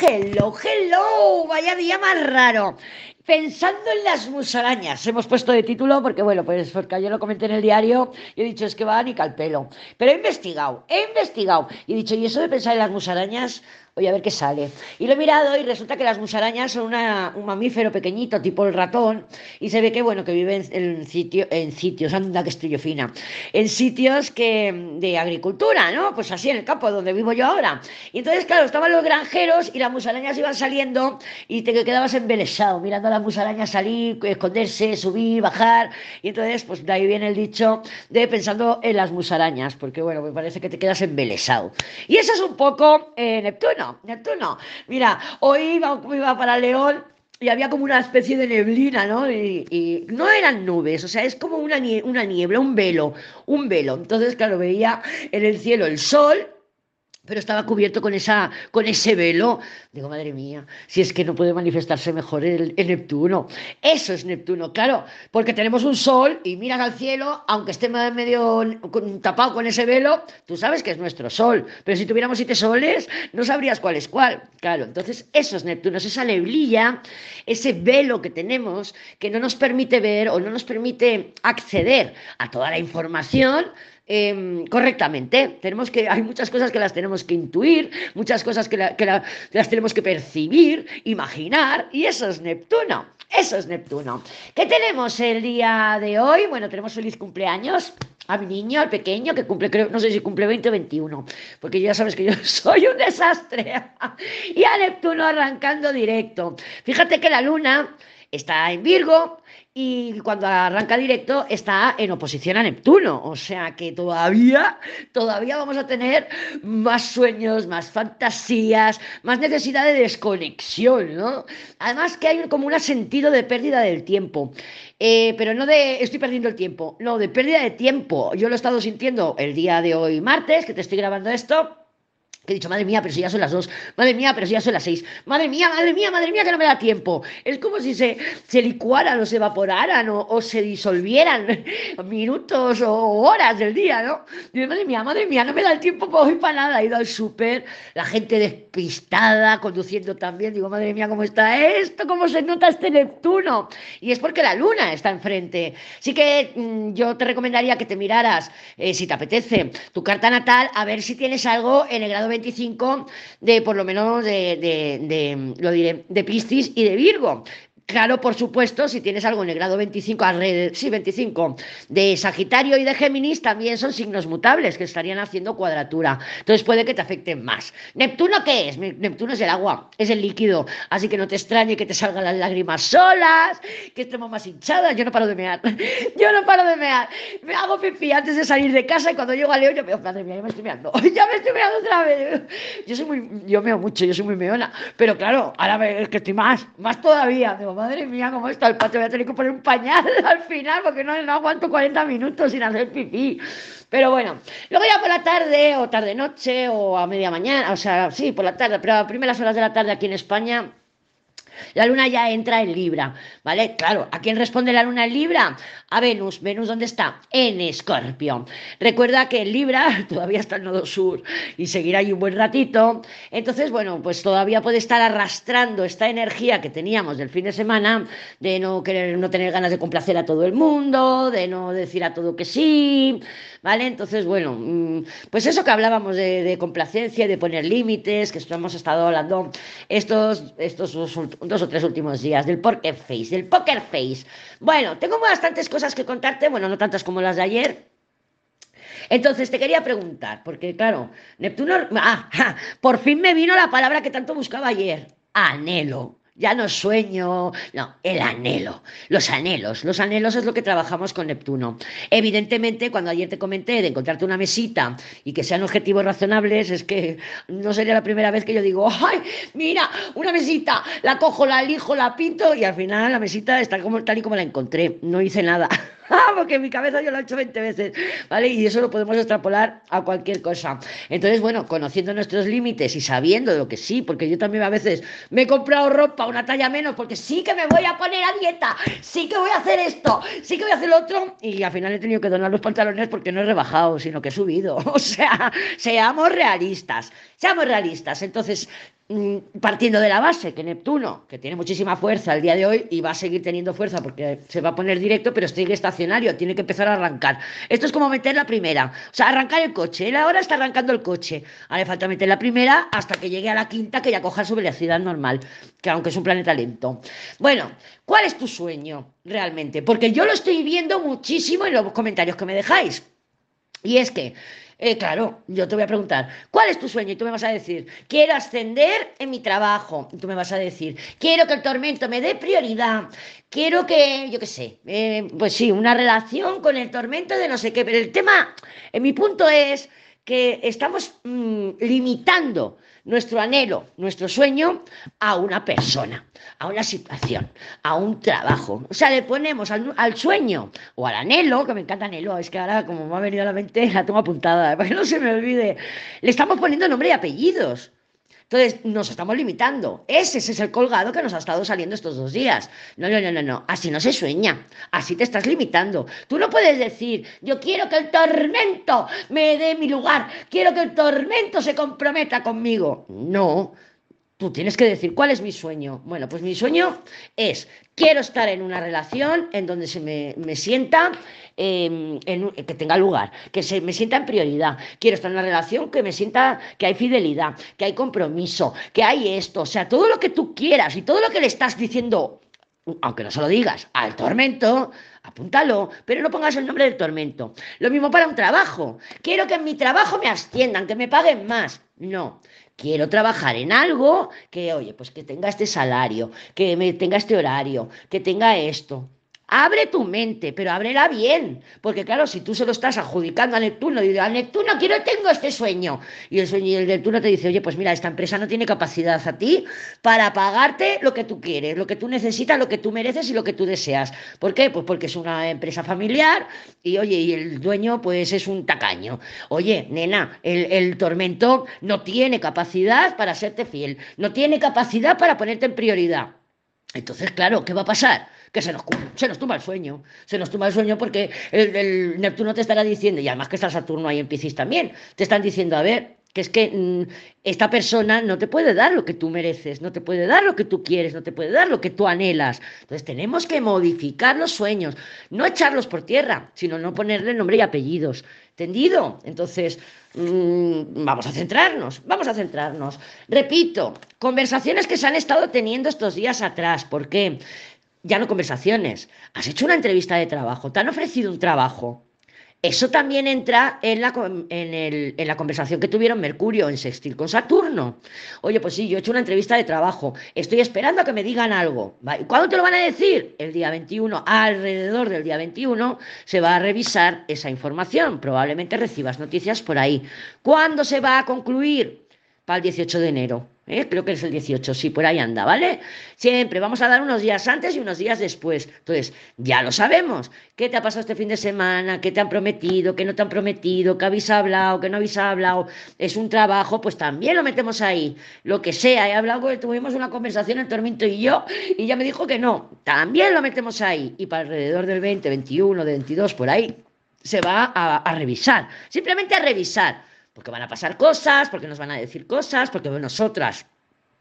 Hello, hello, vaya día más raro. Pensando en las musarañas, hemos puesto de título porque, bueno, pues porque yo lo comenté en el diario y he dicho es que va ni calpelo. Pero he investigado, he investigado y he dicho, y eso de pensar en las musarañas, voy a ver qué sale. Y lo he mirado y resulta que las musarañas son un mamífero pequeñito, tipo el ratón, y se ve que, bueno, que viven en, sitio, en sitios, anda que estoy yo fina, en sitios que, de agricultura, ¿no? Pues así en el campo donde vivo yo ahora. Y entonces, claro, estaban los granjeros y las musarañas iban saliendo y te quedabas embelesado mirando a las musarañas salir, esconderse, subir, bajar. Y entonces, pues de ahí viene el dicho de pensando en las musarañas, porque, bueno, me parece que te quedas embelesado. Y eso es un poco eh, Neptuno. Neptuno, Mira, hoy iba, iba para León y había como una especie de neblina, ¿no? Y, no eran nubes, o sea, es como una, una niebla, un velo, un velo. Entonces, claro, veía en el cielo el sol pero estaba cubierto con, esa, con ese velo. Digo, madre mía, si es que no puede manifestarse mejor el, Neptuno. Eso es Neptuno, claro, porque tenemos un sol y miras al cielo, aunque esté medio tapado con ese velo, tú sabes que es nuestro sol. Pero si tuviéramos siete soles, no sabrías cuál es cuál. Claro, entonces eso es Neptuno, es esa neblilla, ese velo que tenemos que no nos permite ver o no nos permite acceder a toda la información Em, correctamente. Tenemos que, hay muchas cosas que las tenemos que intuir, muchas cosas que, las tenemos que percibir, imaginar, y eso es Neptuno. Eso es Neptuno. ¿Qué tenemos el día de hoy? Bueno, tenemos feliz cumpleaños a mi niño, al pequeño, que cumple, creo, no sé si cumple 20 o 21, porque ya sabes que yo soy un desastre. y a Neptuno arrancando directo. Fíjate que la luna está en Virgo, y cuando arranca directo está en oposición a Neptuno, o sea que todavía, todavía vamos a tener más sueños, más fantasías, más necesidad de desconexión, ¿no? Además que hay como un sentido de pérdida del tiempo, eh, pero no de estoy perdiendo el tiempo, no, de pérdida de tiempo. Yo lo he estado sintiendo el día de hoy martes, que te estoy grabando esto he dicho, madre mía, pero si ya son las dos, madre mía, pero si ya son las seis, madre mía, madre mía, madre mía, que no me da tiempo. Es como si se, se licuaran o se evaporaran o, se disolvieran minutos o horas del día, ¿no? Digo, madre mía, madre mía, no me da el tiempo para hoy para nada. He ido al súper, la gente despistada, conduciendo también. Digo, madre mía, ¿cómo está esto? ¿Cómo se nota este Neptuno? Y es porque la luna está enfrente. Así que mm, yo te recomendaría que te miraras, eh, si te apetece, tu carta natal, a ver si tienes algo en el grado 25 de por lo menos de, de, de lo diré, de Piscis y de Virgo. Claro, por supuesto, si tienes algo en el grado 25, sí, 25, de Sagitario y de Géminis, también son signos mutables que estarían haciendo cuadratura. Entonces puede que te afecten más. ¿Neptuno qué es? Neptuno es el agua, es el líquido. Así que no te extrañe que te salgan las lágrimas solas, que estemos más hinchadas. Yo no paro de mear. Yo no paro de mear. Me hago pipí antes de salir de casa y cuando llego a León, yo me digo, madre mía, ya me estoy meando. ya me estoy meando otra vez. Yo soy muy, yo meo mucho, yo soy muy meona. Pero claro, ahora es que estoy más, más todavía. Digo, madre mía, cómo está el patio, voy a tener que poner un pañal al final porque no, no aguanto 40 minutos sin hacer pipí. Pero bueno, luego ya por la tarde o tarde-noche o a media mañana, o sea, sí, por la tarde, pero a primeras horas de la tarde aquí en España, la luna ya entra en Libra, ¿vale? Claro, ¿a quién responde la luna en Libra? A Venus. ¿Venus dónde está? En Escorpio. Recuerda que en Libra todavía está el nodo sur y seguirá ahí un buen ratito. Entonces, bueno, pues todavía puede estar arrastrando esta energía que teníamos del fin de semana de no querer, no tener ganas de complacer a todo el mundo, de no decir a todo que sí, ¿vale? Entonces, bueno, mm, pues eso que hablábamos de, complacencia de poner límites, que hemos estado hablando estos, estos dos o tres últimos días, del poker face, del poker face. Bueno, tengo bastantes cosas que contarte, bueno, no tantas como las de ayer, entonces te quería preguntar, porque claro, Neptuno, ah, por fin me vino la palabra que tanto buscaba ayer, anhelo ya no sueño, no, el anhelo, los anhelos, los anhelos es lo que trabajamos con Neptuno. Evidentemente, cuando ayer te comenté de encontrarte una mesita y que sean objetivos razonables, es que no sería la primera vez que yo digo, ay, mira, una mesita, la cojo, la elijo, la pinto y al final la mesita está como, tal y como la encontré, no hice nada. porque en mi cabeza yo lo he hecho 20 veces, ¿vale? Y eso lo podemos extrapolar a cualquier cosa. Entonces, bueno, conociendo nuestros límites y sabiendo lo que sí, porque yo también a veces me he comprado ropa una talla menos porque sí que me voy a poner a dieta, sí que voy a hacer esto, sí que voy a hacer lo otro, y al final he tenido que donar los pantalones porque no he rebajado, sino que he subido. O sea, seamos realistas, seamos realistas. Entonces, partiendo de la base que Neptuno, que tiene muchísima fuerza el día de hoy y va a seguir teniendo fuerza porque se va a poner directo, pero sigue estacionario, tiene que empezar a arrancar. Esto es como meter la primera, o sea, arrancar el coche. Él ahora está arrancando el coche. Ahora le falta meter la primera hasta que llegue a la quinta, que ya coja su velocidad normal, que aunque es un planeta lento. Bueno, ¿cuál es tu sueño realmente? Porque yo lo estoy viendo muchísimo en los comentarios que me dejáis. Y es que eh, claro, yo te voy a preguntar, ¿cuál es tu sueño? Y tú me vas a decir, quiero ascender en mi trabajo. Y tú me vas a decir, quiero que el tormento me dé prioridad. Quiero que, yo qué sé, eh, pues sí, una relación con el tormento de no sé qué. Pero el tema, en mi punto es que estamos mm, limitando nuestro anhelo, nuestro sueño a una persona, a una situación, a un trabajo. O sea, le ponemos al, sueño o al anhelo, que me encanta anhelo, es que ahora como me ha venido a la mente la tengo apuntada, para que no se me olvide, le estamos poniendo nombre y apellidos. Entonces, nos estamos limitando. Ese, es el colgado que nos ha estado saliendo estos dos días. No, no, no, no, no. Así no se sueña. Así te estás limitando. Tú no puedes decir, yo quiero que el tormento me dé mi lugar. Quiero que el tormento se comprometa conmigo. No. Tú tienes que decir, ¿cuál es mi sueño? Bueno, pues mi sueño es, quiero estar en una relación en donde se me, sienta, em, en, que tenga lugar, que se me sienta en prioridad. Quiero estar en una relación que me sienta que hay fidelidad, que hay compromiso, que hay esto. O sea, todo lo que tú quieras y todo lo que le estás diciendo, aunque no se lo digas, al tormento, apúntalo, pero no pongas el nombre del tormento. Lo mismo para un trabajo. Quiero que en mi trabajo me asciendan, que me paguen más. No, quiero trabajar en algo que, oye, pues que tenga este salario, que me tenga este horario, que tenga esto. Abre tu mente, pero ábrela bien, porque claro, si tú se lo estás adjudicando a Neptuno, y a Neptuno quiero, tengo este sueño, y el sueño y el Neptuno te dice, oye, pues mira, esta empresa no tiene capacidad a ti para pagarte lo que tú quieres, lo que tú necesitas, lo que tú mereces y lo que tú deseas. ¿Por qué? Pues porque es una empresa familiar y oye, y el dueño pues es un tacaño. Oye, nena, el, el no tiene capacidad para serte fiel, no tiene capacidad para ponerte en prioridad. Entonces, claro, ¿qué va a pasar? Que se nos, se nos tumba el sueño. Se nos tumba el sueño porque el, Neptuno te estará diciendo, y además que está Saturno ahí en Piscis también, te están diciendo, a ver, que es que mm, esta persona no te puede dar lo que tú mereces, no te puede dar lo que tú quieres, no te puede dar lo que tú anhelas. Entonces tenemos que modificar los sueños, no echarlos por tierra, sino no ponerle nombre y apellidos. ¿Entendido? Entonces, mm, vamos a centrarnos, vamos a centrarnos. Repito, conversaciones que se han estado teniendo estos días atrás. ¿Por qué? Ya no conversaciones, has hecho una entrevista de trabajo, te han ofrecido un trabajo. Eso también entra en la, en, la conversación que tuvieron Mercurio en sextil con Saturno. Oye, pues sí, yo he hecho una entrevista de trabajo, estoy esperando a que me digan algo. ¿Cuándo te lo van a decir? El día 21, alrededor del día 21, se va a revisar esa información. Probablemente recibas noticias por ahí. ¿Cuándo se va a concluir? Para el 18 de enero. ¿eh? creo que es el 18, sí, por ahí anda, ¿vale? Siempre vamos a dar unos días antes y unos días después. Entonces, ya lo sabemos. ¿Qué te ha pasado este fin de semana? ¿Qué te han prometido? ¿Qué no te han prometido? ¿Qué habéis hablado? ¿Qué no habéis hablado? Es un trabajo, pues también lo metemos ahí. Lo que sea, he hablado, tuvimos una conversación en Tormento y yo, y ya me dijo que no. También lo metemos ahí. Y para alrededor del 20, 21, de 22, por ahí, se va a revisar. Simplemente a revisar porque van a pasar cosas, porque nos van a decir cosas, porque nosotras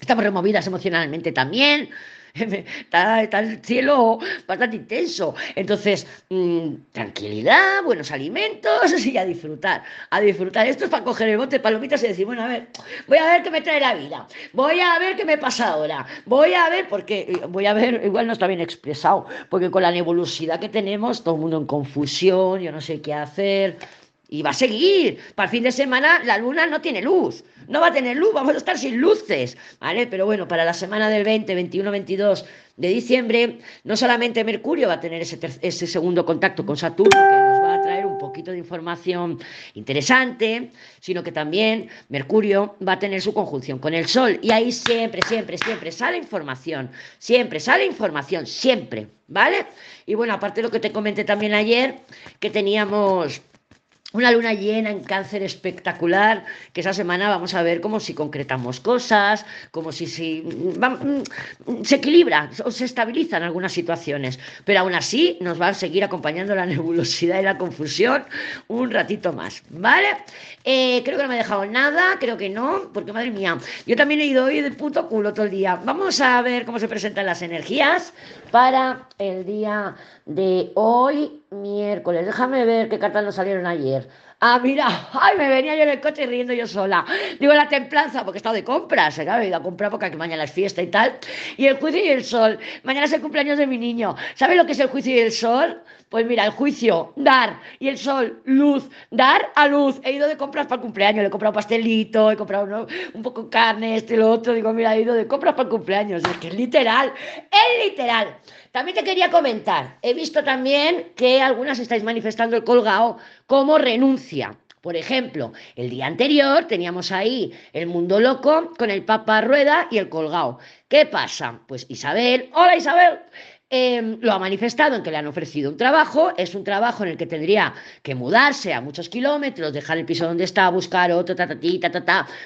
estamos removidas emocionalmente también. Está, el cielo bastante intenso. Entonces, mm, tranquilidad, buenos alimentos y a disfrutar. A disfrutar. Esto es para coger el bote de palomitas y decir, bueno, a ver, voy a ver qué me trae la vida. Voy a ver qué me pasa ahora. Voy a ver, porque eh, voy a ver, igual no está bien expresado, porque con la nebulosidad que tenemos, todo el mundo en confusión, yo no sé qué hacer. Y va a seguir. Para el fin de semana la luna no tiene luz. No va a tener luz, vamos a estar sin luces. ¿Vale? Pero bueno, para la semana del 20, 21, 22 de diciembre, no solamente Mercurio va a tener ese, ese segundo contacto con Saturno, que nos va a traer un poquito de información interesante, sino que también Mercurio va a tener su conjunción con el Sol. Y ahí siempre, siempre, siempre sale información. Siempre sale información, siempre. ¿Vale? Y bueno, aparte de lo que te comenté también ayer, que teníamos una luna llena en cáncer espectacular, que esa semana vamos a ver como si concretamos cosas, como si, si mm, se equilibra o se estabilizan algunas situaciones, pero aún así nos va a seguir acompañando la nebulosidad y la confusión un ratito más, ¿vale? Eh, creo que no me he dejado nada, creo que no, porque madre mía, yo también he ido hoy de puto culo todo el día. Vamos a ver cómo se presentan las energías para el día de hoy, miércoles. Déjame ver qué cartas nos salieron ayer. Ah, mira, ay, me venía yo en el coche riendo yo sola. Digo, la templanza, porque he estado de compras, ¿eh? he ido a comprar porque mañana es fiesta y tal. Y el juicio y el sol. Mañana es el cumpleaños de mi niño. ¿Sabes lo que es el juicio y el sol? Pues mira, el juicio, dar, y el sol, luz, dar a luz. He ido de compras para el cumpleaños, le he comprado pastelito, he comprado un poco de carne, este, lo otro. Digo, mira, he ido de compras para el cumpleaños. Es que es literal, es literal. También te quería comentar, he visto también que algunas estáis manifestando el colgado como renuncia. Por ejemplo, el día anterior teníamos ahí el mundo loco con el Papa Rueda y el colgado. ¿Qué pasa? Pues Isabel, hola Isabel, Em, lo ha manifestado en que le han ofrecido un trabajo, es un trabajo en el que tendría que mudarse a muchos kilómetros, dejar el piso donde está, buscar otro, tatatí,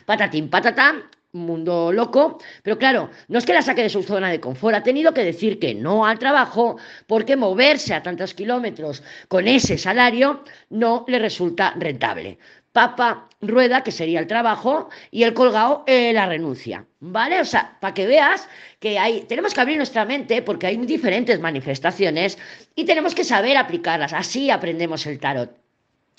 patatín, patatá, mundo loco, pero claro, no es que la saque de su zona de confort, ha tenido que decir que no al trabajo porque moverse a tantos kilómetros con ese salario no le resulta rentable papa rueda, que sería el trabajo, y el colgado, eh, la renuncia. ¿Vale? O sea, para que veas que hay, tenemos que abrir nuestra mente porque hay diferentes manifestaciones y tenemos que saber aplicarlas. Así aprendemos el tarot.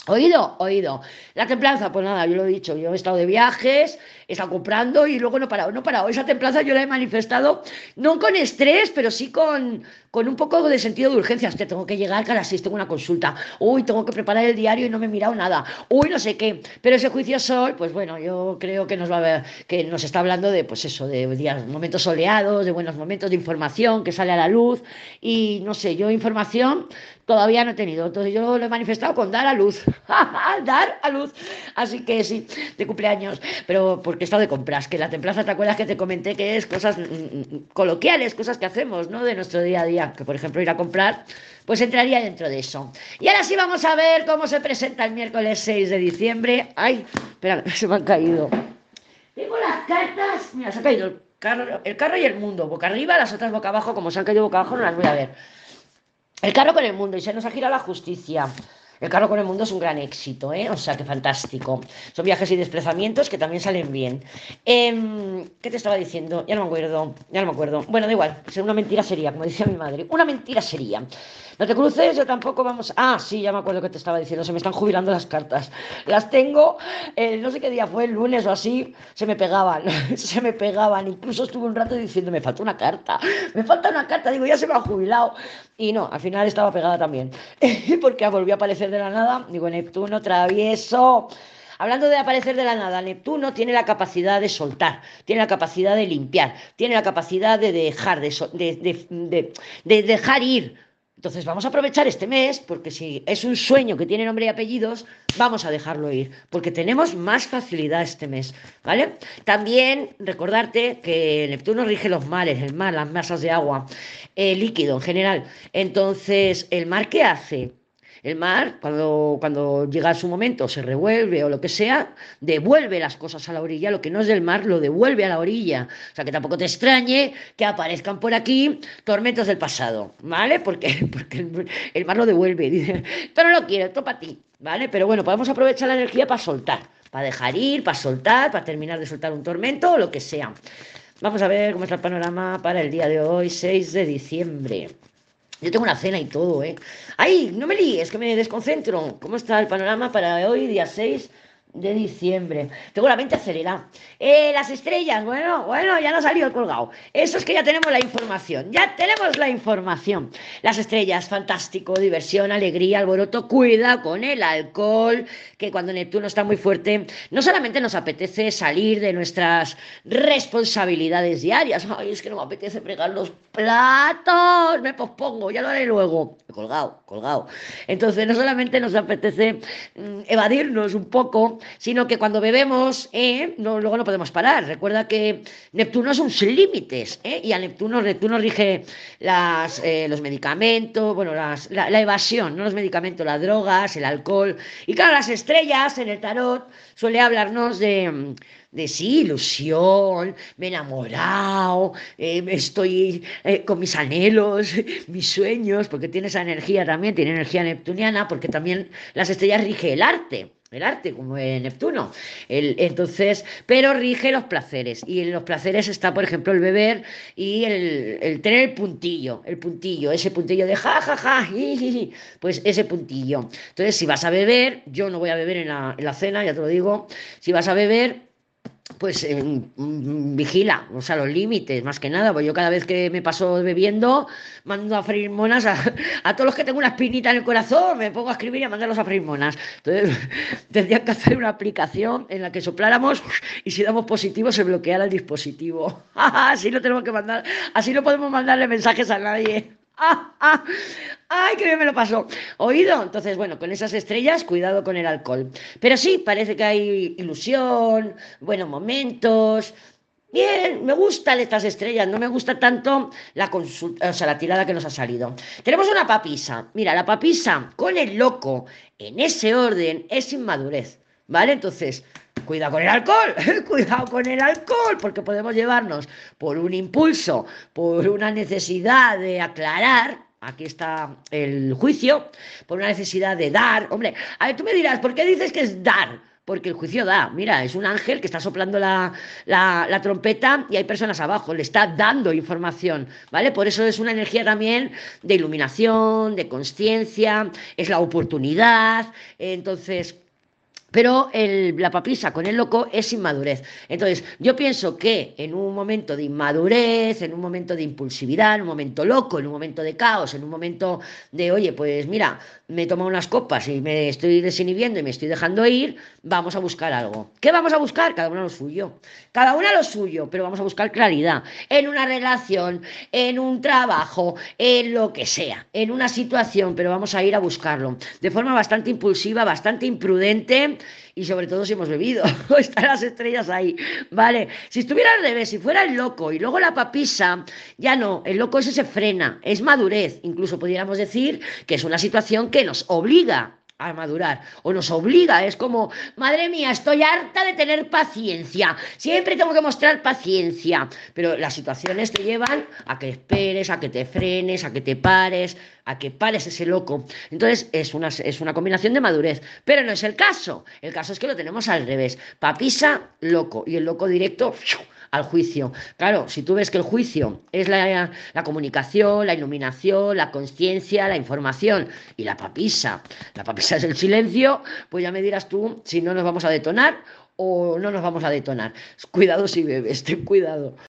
Oído, oído. La templanza, pues nada, yo lo he dicho, yo he estado de viajes, he estado comprando y luego no he parado, no he parado. Esa templanza yo la he manifestado, no con estrés, pero sí con, con un poco de sentido de urgencia. Hostia, tengo que llegar, que a las seis tengo una consulta. Uy, tengo que preparar el diario y no me he mirado nada. Uy, no sé qué. Pero ese juicio sol, pues bueno, yo creo que nos va a ver, que nos está hablando de, pues eso, de días, momentos soleados, de buenos momentos de información que sale a la luz. Y no sé, yo información todavía no he tenido. Entonces yo lo he manifestado con dar a luz. dar a luz. Así que sí, de cumpleaños. Pero porque he estado de compras, que la templaza, ¿te acuerdas que te comenté que es cosas mm, mm, mm, coloquiales, cosas que hacemos, ¿no? De nuestro día a día. Que por ejemplo ir a comprar, pues entraría dentro de eso. Y ahora sí vamos a ver cómo se presenta el miércoles 6 de diciembre. Ay, espera, se me han caído. Tengo las cartas. Mira, se ha caído el carro, el carro y el mundo. Boca arriba, las otras boca abajo. Como se han caído boca abajo, no las voy a ver. El carro con el mundo y se nos ha girado la justicia. El carro con el mundo es un gran éxito, ¿eh? O sea, qué fantástico. Son viajes y desplazamientos que también salen bien. Em, ¿Qué te estaba diciendo? Ya no me acuerdo, ya no me acuerdo. Bueno, da igual, una mentira sería, como decía mi madre. Una mentira sería. No te cruces, yo tampoco vamos. Ah, sí, ya me acuerdo que te estaba diciendo. Se me están jubilando las cartas. Las tengo, eh, no sé qué día fue, el lunes o así, se me pegaban. se me pegaban. Incluso estuve un rato diciendo, me falta una carta. Me falta una carta. Digo, ya se me ha jubilado. Y no, al final estaba pegada también. Porque volvió a aparecer de la nada. Digo, Neptuno, travieso. Hablando de aparecer de la nada, Neptuno tiene la capacidad de soltar, tiene la capacidad de limpiar, tiene la capacidad de dejar, de, de, de dejar ir entonces vamos a aprovechar este mes, porque si es un sueño que tiene nombre y apellidos, vamos a dejarlo ir, porque tenemos más facilidad este mes, ¿vale? También recordarte que Neptuno rige los mares, el mar, las masas de agua, el líquido en general. Entonces, ¿el mar qué hace? El mar, cuando, cuando llega su momento, se revuelve o lo que sea, devuelve las cosas a la orilla. Lo que no es del mar lo devuelve a la orilla. O sea, que tampoco te extrañe que aparezcan por aquí tormentos del pasado, ¿vale? Porque, porque el, mar lo devuelve. Dice, no lo quiero, esto para ti, ¿vale? Pero bueno, podemos aprovechar la energía para soltar, para dejar ir, para soltar, para terminar de soltar un tormento o lo que sea. Vamos a ver cómo está el panorama para el día de hoy, 6 de diciembre. Yo tengo una cena y todo, ¿eh? ¡Ay! No me líes, que me desconcentro. ¿Cómo está el panorama para hoy, día 6 de diciembre. Tengo la mente acelerada. Eh, las estrellas, bueno, bueno, ya no ha salido el colgado. Eso es que ya tenemos la información, ya tenemos la información. Las estrellas, fantástico, diversión, alegría, alboroto, cuida con el alcohol, que cuando Neptuno está muy fuerte, no solamente nos apetece salir de nuestras responsabilidades diarias, ay, es que no me apetece fregar los platos, me pospongo, ya lo haré luego. Colgado, colgado. Entonces, no solamente nos apetece mm, evadirnos un poco, sino que cuando bebemos, eh, no, luego no podemos parar. Recuerda que Neptuno es sin límites, ¿eh? y a Neptuno, Neptuno rige las, eh, los medicamentos, bueno, las, la, la, evasión, no los medicamentos, las drogas, el alcohol. Y claro, las estrellas en el tarot suele hablarnos de, de sí, ilusión, me he enamorado, eh, estoy eh, con mis anhelos, mis sueños, porque tiene esa energía también, tiene energía neptuniana, porque también las estrellas rige el arte el arte, como Neptuno. El, entonces, pero rige los placeres. Y en los placeres está, por ejemplo, el beber y el, el tener el puntillo, el puntillo, ese puntillo de ja, ja, ja, pues ese puntillo. Entonces, si vas a beber, yo no voy a beber en la, en la cena, ya te lo digo, si vas a beber, pues eh, vigila, o sea, los límites, más que nada, pues yo cada vez que me paso bebiendo, mando a freír monas a, a, todos los que tengo una espinita en el corazón, me pongo a escribir y a mandarlos a freír monas. Entonces, tendrían que hacer una aplicación en la que sopláramos y si damos positivo se bloqueara el dispositivo. así no tenemos que mandar, así no podemos mandarle mensajes a nadie. ¡Ay, qué bien me lo pasó! ¿Oído? Entonces, bueno, con esas estrellas, cuidado con el alcohol. Pero sí, parece que hay ilusión, buenos momentos. Bien, me gustan estas estrellas, no me gusta tanto la consulta, o sea, la tirada que nos ha salido. Tenemos una papisa. Mira, la papisa con el loco en ese orden es inmadurez. ¿Vale? Entonces, cuidado con el alcohol, cuidado con el alcohol, porque podemos llevarnos por un impulso, por una necesidad de aclarar, aquí está el juicio, por una necesidad de dar, hombre, a ver, tú me dirás, ¿por qué dices que es dar? Porque el juicio da, mira, es un ángel que está soplando la, la, trompeta y hay personas abajo, le está dando información, ¿vale? Por eso es una energía también de iluminación, de conciencia, es la oportunidad, entonces pero el, la papisa con el loco es inmadurez. Entonces, yo pienso que en un momento de inmadurez, en un momento de impulsividad, en un momento loco, en un momento de caos, en un momento de, oye, pues mira, me he tomado unas copas y me estoy desinhibiendo y me estoy dejando ir, vamos a buscar algo. ¿Qué vamos a buscar? Cada uno lo suyo. Cada una lo suyo, pero vamos a buscar claridad en una relación, en un trabajo, en lo que sea, en una situación, pero vamos a ir a buscarlo de forma bastante impulsiva, bastante imprudente y sobre todo si hemos bebido. Están las estrellas ahí, ¿vale? Si estuviera al revés, si fuera el loco y luego la papisa, ya no, el loco ese se frena, es madurez. Incluso pudiéramos decir que es una situación que nos obliga a madurar. O nos obliga, es como, madre mía, estoy harta de tener paciencia, siempre tengo que mostrar paciencia, pero las situaciones te llevan a que esperes, a que te frenes, a que te pares, a que pares ese loco. Entonces es una, es una combinación de madurez, pero no es el caso, el caso es que lo tenemos al revés, papisa, loco, y el loco directo al juicio. Claro, si tú ves que el juicio es la, la comunicación, la iluminación, la conciencia, la información y la papisa, la papisa es el silencio, pues ya me dirás tú si no nos vamos a detonar o no nos vamos a detonar. Cuidado si bebes, ten cuidado.